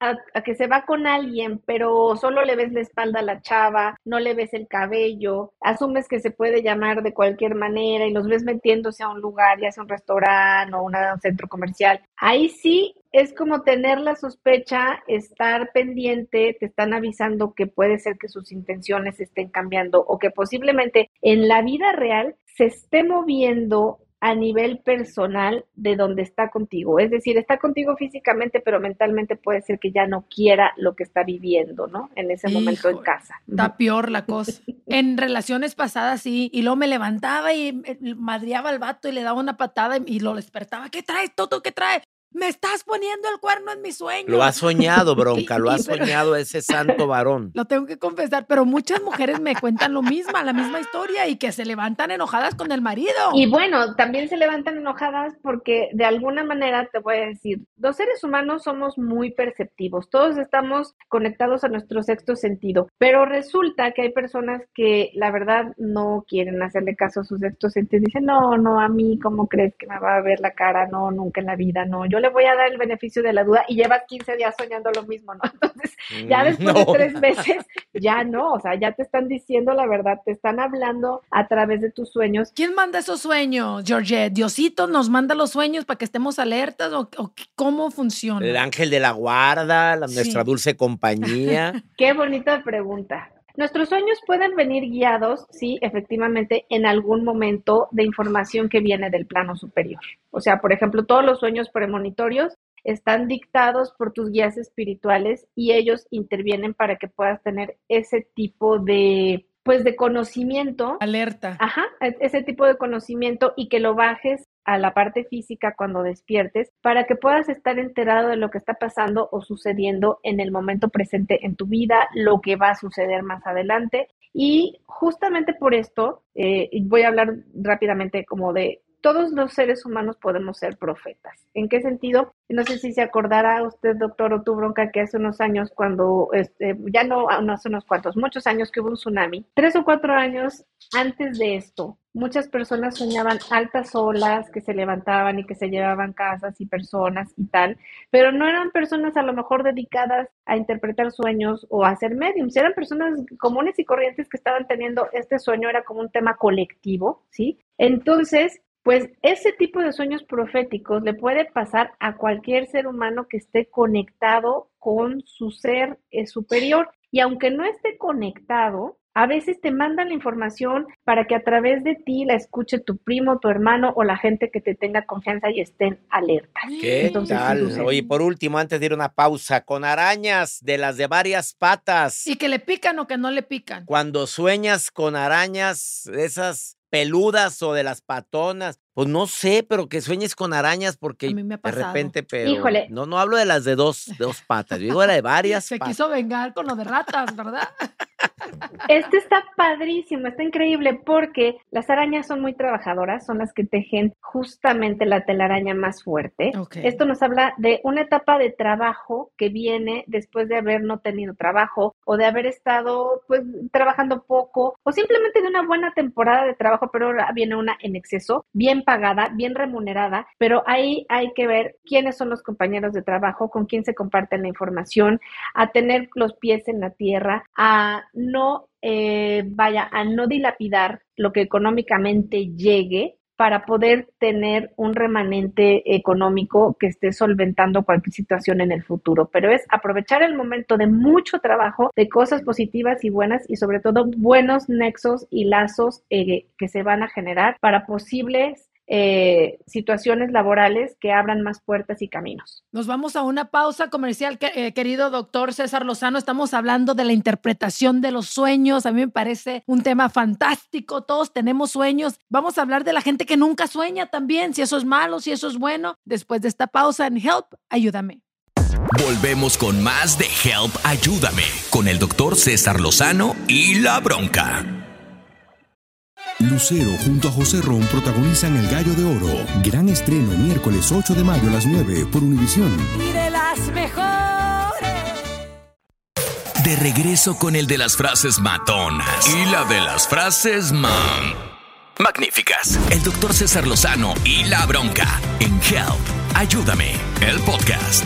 Speaker 4: a, que se va con alguien, pero solo le ves la espalda a la chava, no le ves el cabello, asumes que se puede llamar de cualquier manera y los ves metiéndose a un lugar, ya sea un restaurante o un centro comercial. Ahí sí es como tener la sospecha, estar pendiente, te están avisando que puede ser que sus intenciones estén cambiando o que posiblemente en la vida real se esté moviendo a nivel personal de donde está contigo. Es decir, está contigo físicamente, pero mentalmente puede ser que ya no quiera lo que está viviendo, ¿no? En ese momento en casa.
Speaker 2: Está peor la cosa. en relaciones pasadas sí, y luego me levantaba y madriaba al vato y le daba una patada y lo despertaba. ¿Qué traes, Toto? ¿Qué traes? Me estás poniendo el cuerno en mi sueño.
Speaker 3: Lo ha soñado, bronca, lo ha soñado ese santo varón.
Speaker 2: Lo tengo que confesar, pero muchas mujeres me cuentan lo mismo, la misma historia y que se levantan enojadas con el marido.
Speaker 4: Y bueno, también se levantan enojadas porque de alguna manera te voy a decir, los seres humanos somos muy perceptivos, todos estamos conectados a nuestro sexto sentido, pero resulta que hay personas que la verdad no quieren hacerle caso a su sexto sentido, dicen, no, no, a mí, ¿cómo crees que me va a ver la cara? No, nunca en la vida, no, yo le voy a dar el beneficio de la duda y llevas 15 días soñando lo mismo, ¿no? Entonces, ya mm, después de tres meses, ya no, o sea, ya te están diciendo la verdad, te están hablando a través de tus sueños.
Speaker 2: ¿Quién manda esos sueños, Georgette? ¿Diosito nos manda los sueños para que estemos alertas o, cómo funciona?
Speaker 3: El ángel de la guarda, la, nuestra dulce compañía.
Speaker 4: Qué bonita pregunta. Nuestros sueños pueden venir guiados, sí, efectivamente, en algún momento de información que viene del plano superior. O sea, por ejemplo, todos los sueños premonitorios están dictados por tus guías espirituales y ellos intervienen para que puedas tener ese tipo de pues de conocimiento.
Speaker 2: Alerta.
Speaker 4: Ajá, e-, ese tipo de conocimiento y que lo bajes a la parte física cuando despiertes para que puedas estar enterado de lo que está pasando o sucediendo en el momento presente en tu vida, lo que va a suceder más adelante. Y justamente por esto, eh, voy a hablar rápidamente como de todos los seres humanos podemos ser profetas. ¿En qué sentido? No sé si se acordará usted, doctor o bronca, que hace unos años cuando, este, ya no, no hace unos cuantos, muchos años que hubo un tsunami, tres o cuatro años antes de esto, muchas personas soñaban altas olas que se levantaban y que se llevaban casas y personas y tal, pero no eran personas a lo mejor dedicadas a interpretar sueños o a ser mediums, eran personas comunes y corrientes que estaban teniendo este sueño, era como un tema colectivo, ¿sí? Entonces, pues ese tipo de sueños proféticos le puede pasar a cualquier ser humano que esté conectado con su ser eh, superior. Y aunque no esté conectado, a veces te mandan la información para que a través de ti la escuche tu primo, tu hermano o la gente que te tenga confianza y estén alertas.
Speaker 3: ¿Qué tal? Oye, por último, antes de ir a una pausa, con arañas de las de varias patas.
Speaker 2: Y que le pican o que no le pican.
Speaker 3: Cuando sueñas con arañas, esas peludas o de las patonas. Pues no sé, pero que sueñes con arañas porque de repente, pero
Speaker 4: Híjole.
Speaker 3: no no hablo de las de dos, dos patas, digo de la de varias.
Speaker 2: Se quiso vengar con lo de ratas, ¿verdad?
Speaker 4: Este está padrísimo, está increíble porque las arañas son muy trabajadoras, son las que tejen justamente la telaraña más fuerte. Esto nos habla de una etapa de trabajo que viene después de haber no tenido trabajo o de haber estado pues trabajando poco o simplemente de una buena temporada de trabajo, pero ahora viene una en exceso, bien pagada, bien remunerada, pero ahí hay que ver quiénes son los compañeros de trabajo, con quién se comparten la información, a tener los pies en la tierra, a no, eh, vaya, a no dilapidar lo que económicamente llegue para poder tener un remanente económico que esté solventando cualquier situación en el futuro. Pero es aprovechar el momento de mucho trabajo, de cosas positivas y buenas y sobre todo buenos nexos y lazos eh, que se van a generar para posibles eh, situaciones laborales que abran más puertas y caminos.
Speaker 2: Nos vamos a una pausa comercial, eh, querido doctor César Lozano. Estamos hablando de la interpretación de los sueños. A mí me parece un tema fantástico. Todos tenemos sueños. Vamos a hablar de la gente que nunca sueña también, si eso es malo, si eso es bueno. Después de esta pausa en Help, ayúdame.
Speaker 1: Volvemos con más de Help, ayúdame, con el doctor César Lozano y la bronca.
Speaker 5: Lucero junto a José Ron protagonizan El Gallo de Oro. Gran estreno miércoles 8 de mayo a las 9 por Univisión.
Speaker 2: Y de las mejores.
Speaker 1: De regreso con el de las frases matonas y la de las frases man. Magníficas. El doctor César Lozano y la bronca en Help. Ayúdame. El podcast.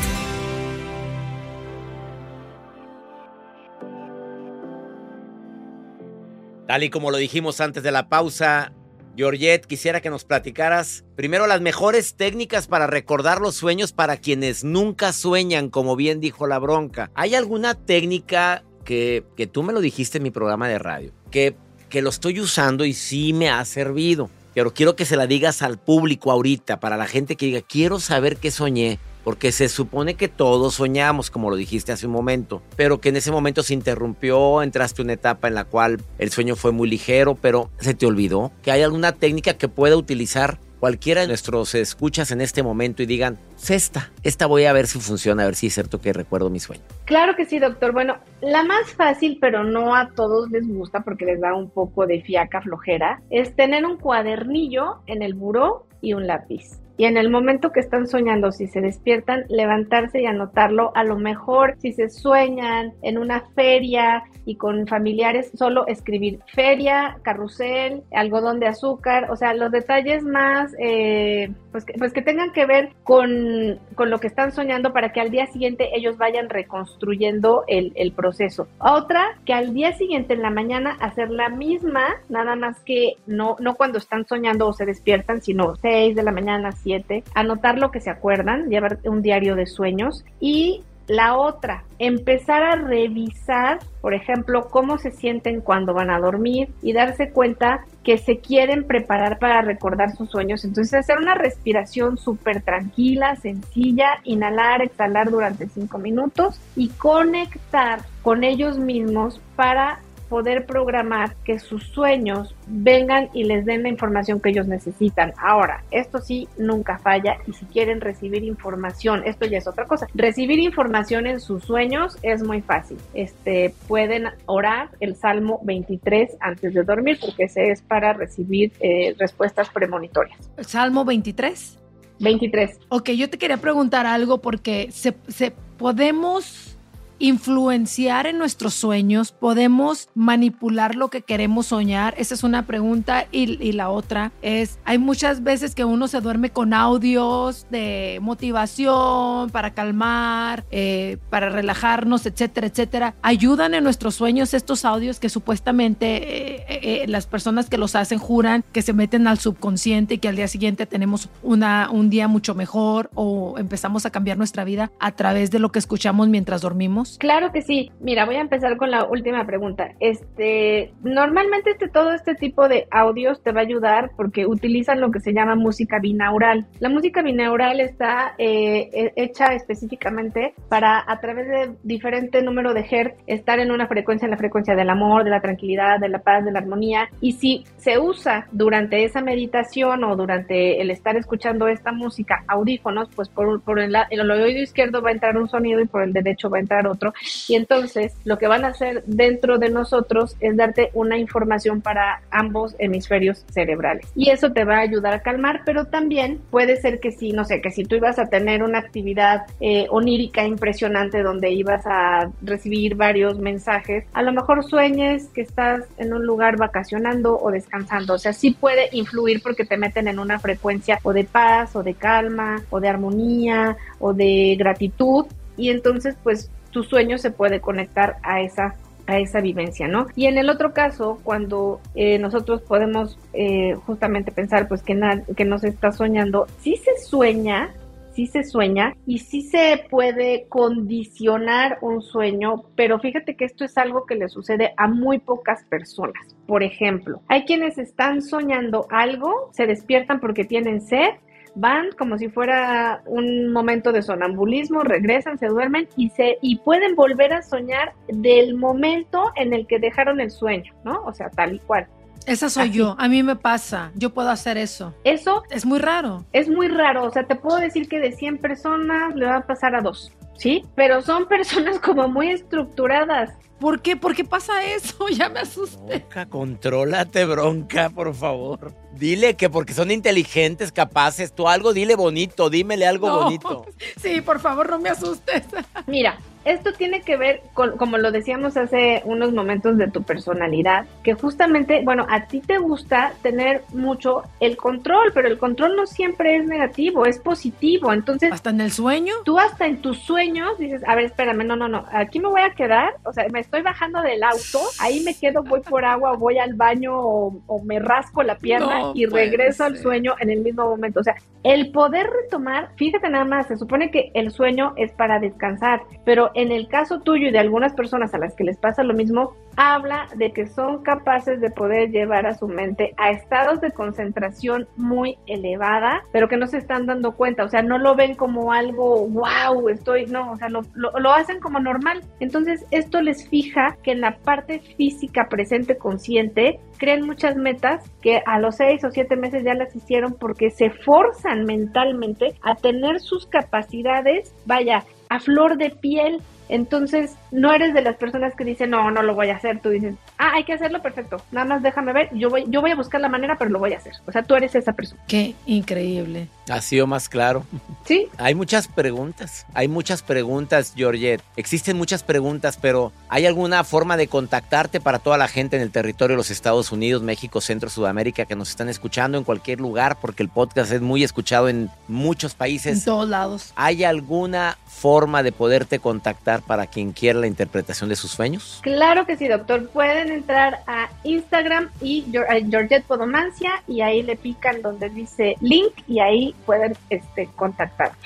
Speaker 3: Tal y como lo dijimos antes de la pausa, Georgette, quisiera que nos platicaras primero las mejores técnicas para recordar los sueños para quienes nunca sueñan, como bien dijo la bronca. ¿Hay alguna técnica que, que tú me lo dijiste en mi programa de radio, que, que lo estoy usando y sí me ha servido? Pero quiero que se la digas al público ahorita, para la gente que diga, quiero saber qué soñé. Porque se supone que todos soñamos, como lo dijiste hace un momento, pero que en ese momento se interrumpió, entraste en una etapa en la cual el sueño fue muy ligero, pero se te olvidó que hay alguna técnica que pueda utilizar cualquiera de nuestros escuchas en este momento y digan, esta, esta voy a ver si funciona, a ver si es cierto que recuerdo mi sueño.
Speaker 4: Claro que sí, doctor. Bueno, la más fácil, pero no a todos les gusta porque les da un poco de fiaca flojera, es tener un cuadernillo en el buró y un lápiz y en el momento que están soñando, si se despiertan, levantarse y anotarlo. A lo mejor si se sueñan en una feria y con familiares, solo escribir feria, carrusel, algodón de azúcar, o sea, los detalles más, eh, pues, que, pues que tengan que ver con, con, lo que están soñando para que al día siguiente ellos vayan reconstruyendo el, el proceso. Otra, que al día siguiente en la mañana hacer la misma, nada más que no, no cuando están soñando o se despiertan, sino 6 de la mañana, 7, anotar lo que se acuerdan, llevar un diario de sueños y la otra, empezar a revisar, por ejemplo, cómo se sienten cuando van a dormir y darse cuenta que se quieren preparar para recordar sus sueños. Entonces, hacer una respiración súper tranquila, sencilla, inhalar, exhalar durante cinco minutos y conectar con ellos mismos para poder programar que sus sueños vengan y les den la información que ellos necesitan. Ahora, esto sí nunca falla y si quieren recibir información, esto ya es otra cosa. Recibir información en sus sueños es muy fácil. Este, pueden orar el Salmo 23 antes de dormir porque ese es para recibir eh, respuestas premonitorias.
Speaker 2: Salmo 23.
Speaker 4: 23.
Speaker 2: Ok, yo te quería preguntar algo porque se, se podemos influenciar en nuestros sueños, podemos manipular lo que queremos soñar. Esa es una pregunta y, la otra es, hay muchas veces que uno se duerme con audios de motivación para calmar, eh, para relajarnos, etcétera, etcétera. Ayudan en nuestros sueños estos audios que supuestamente eh, eh, las personas que los hacen juran que se meten al subconsciente y que al día siguiente tenemos una, un día mucho mejor o empezamos a cambiar nuestra vida a través de lo que escuchamos mientras dormimos.
Speaker 4: Claro que sí. Mira, voy a empezar con la última pregunta. Este, normalmente este, todo este tipo de audios te va a ayudar porque utilizan lo que se llama música binaural. La música binaural está eh, e, hecha específicamente para a través de diferente número de hertz estar en una frecuencia, en la frecuencia del amor, de la tranquilidad, de la paz, de la armonía. Y si se usa durante esa meditación o durante el estar escuchando esta música audífonos, pues por, el, el oído izquierdo va a entrar un sonido y por el derecho va a entrar otro y entonces lo que van a hacer dentro de nosotros es darte una información para ambos hemisferios cerebrales. Y eso te va a ayudar a calmar, pero también puede ser que si, no sé, que si tú ibas a tener una actividad eh, onírica impresionante donde ibas a recibir varios mensajes, a lo mejor sueñes que estás en un lugar vacacionando o descansando. O sea, sí puede influir porque te meten en una frecuencia o de paz o de calma o de armonía o de gratitud y entonces pues tu sueño se puede conectar a esa a esa vivencia, ¿no? Y en el otro caso, cuando eh, nosotros podemos eh, justamente pensar, pues que, que nos está soñando, sí se sueña, sí se sueña y sí se puede condicionar un sueño, pero fíjate que esto es algo que le sucede a muy pocas personas. Por ejemplo, hay quienes están soñando algo, se despiertan porque tienen sed van como si fuera un momento de sonambulismo, regresan, se duermen y se y pueden volver a soñar del momento en el que dejaron el sueño, ¿no? O sea, tal y cual.
Speaker 2: Esa soy yo, a mí me pasa, yo puedo hacer eso.
Speaker 4: Eso
Speaker 2: es muy raro.
Speaker 4: Es muy raro, o sea, te puedo decir que de 100 personas le va a pasar a dos, ¿sí? Pero son personas como muy estructuradas.
Speaker 2: ¿Por qué? ¿Por qué pasa eso? Ya me asusté.
Speaker 3: Bronca, contrólate, bronca, por favor. Dile que porque son inteligentes, capaces, tú algo dile bonito, dímele algo bonito.
Speaker 2: Sí, por favor, no me asustes.
Speaker 4: Mira, esto tiene que ver con, como lo decíamos hace unos momentos, de tu personalidad, que justamente, bueno, a ti te gusta tener mucho el control, pero el control no siempre es negativo, es positivo. Entonces,
Speaker 2: hasta en el sueño,
Speaker 4: tú hasta en tus sueños dices, a ver, espérame, no, no, no, aquí me voy a quedar, o sea, me estoy bajando del auto, ahí me quedo, voy por agua, voy al baño o, me rasco la pierna y regreso al sueño en el mismo momento. O sea, el poder retomar, fíjate nada más, se supone que el sueño es para descansar, pero en el caso tuyo y de algunas personas a las que les pasa lo mismo, habla de que son capaces de poder llevar a su mente a estados de concentración muy elevada, pero que no se están dando cuenta, o sea, no lo ven como algo, wow, estoy, no, o sea, lo, lo, hacen como normal. Entonces, esto les fija que en la parte física presente consciente, creen muchas metas que a los seis o siete meses ya las hicieron porque se forzan mentalmente a tener sus capacidades, vaya, a flor de piel. Entonces, no eres de las personas que dicen, no, no lo voy a hacer. Tú dices, ah, hay que hacerlo perfecto. Nada más déjame ver. Yo voy, yo voy a buscar la manera, pero lo voy a hacer. O sea, tú eres esa persona.
Speaker 2: Qué increíble.
Speaker 3: Ha sido más claro.
Speaker 4: Sí.
Speaker 3: Hay muchas preguntas. Hay muchas preguntas, Georgette. Existen muchas preguntas, pero ¿hay alguna forma de contactarte para toda la gente en el territorio de los Estados Unidos, México, Centro, Sudamérica que nos están escuchando en cualquier lugar? Porque el podcast es muy escuchado en muchos países.
Speaker 2: En todos lados.
Speaker 3: ¿Hay alguna forma de poderte contactar para quien quiera la interpretación de sus sueños?
Speaker 4: Claro que sí, doctor. Pueden entrar a Instagram y Georgette Podomancia y ahí le pican donde dice link y ahí pueden este, contactarme.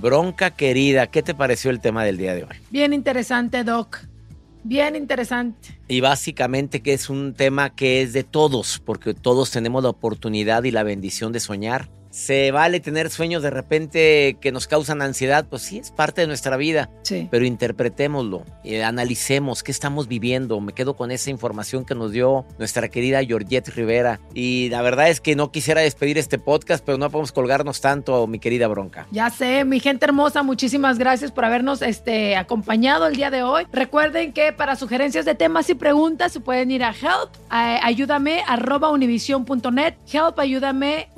Speaker 3: Bronca querida, ¿qué te pareció el tema del día de hoy?
Speaker 2: Bien interesante, Doc. Bien interesante.
Speaker 3: Y básicamente que es un tema que es de todos, porque todos tenemos la oportunidad y la bendición de soñar Se vale tener sueños de repente que nos causan ansiedad, pues sí, es parte de nuestra vida.
Speaker 2: Sí.
Speaker 3: Pero interpretémoslo, eh, analicemos qué estamos viviendo. Me quedo con esa información que nos dio nuestra querida Georgette Rivera. Y la verdad es que no quisiera despedir este podcast, pero no podemos colgarnos tanto, mi querida Bronca.
Speaker 2: Ya sé, mi gente hermosa, muchísimas gracias por habernos este, acompañado el día de hoy. Recuerden que para sugerencias de temas y preguntas se pueden ir a help, a- ayúdame, arroba univision.net, help, ayúdame,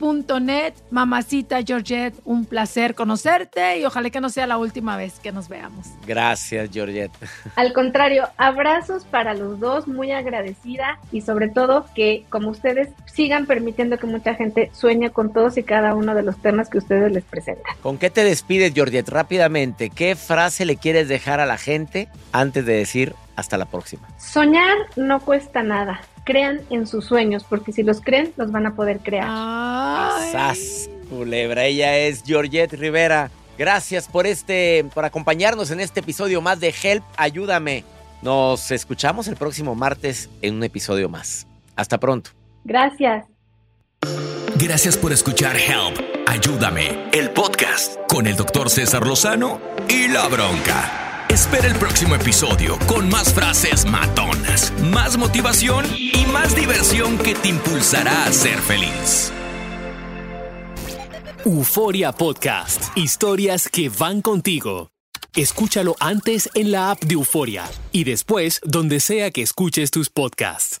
Speaker 2: univision.net, mamacita Georgette, un placer conocerte y ojalá que no sea la última vez que nos veamos.
Speaker 3: Gracias, Georgette.
Speaker 4: Al contrario, abrazos para los dos, muy agradecida y sobre todo que como ustedes sigan permitiendo que mucha gente sueñe con todos y cada uno de los temas que ustedes les presentan.
Speaker 3: ¿Con qué te despides, Georgette? Rápidamente, ¿qué frase le quieres dejar a la gente antes de decir hasta la próxima?
Speaker 4: Soñar no cuesta nada. Crean en sus sueños, porque si los creen, los van a poder crear.
Speaker 3: ¡Sas! Culebra, ella es Georgette Rivera. Gracias por este, por acompañarnos en este episodio más de Help, ayúdame. Nos escuchamos el próximo martes en un episodio más. Hasta pronto.
Speaker 4: Gracias.
Speaker 1: Gracias por escuchar Help, Ayúdame, el podcast con el doctor César Lozano y la bronca. Espera el próximo episodio con más frases matonas, más motivación y más diversión que te impulsará a ser feliz.
Speaker 6: Euforia Podcast. Historias que van contigo. Escúchalo antes en la app de Euforia y después donde sea que escuches tus podcasts.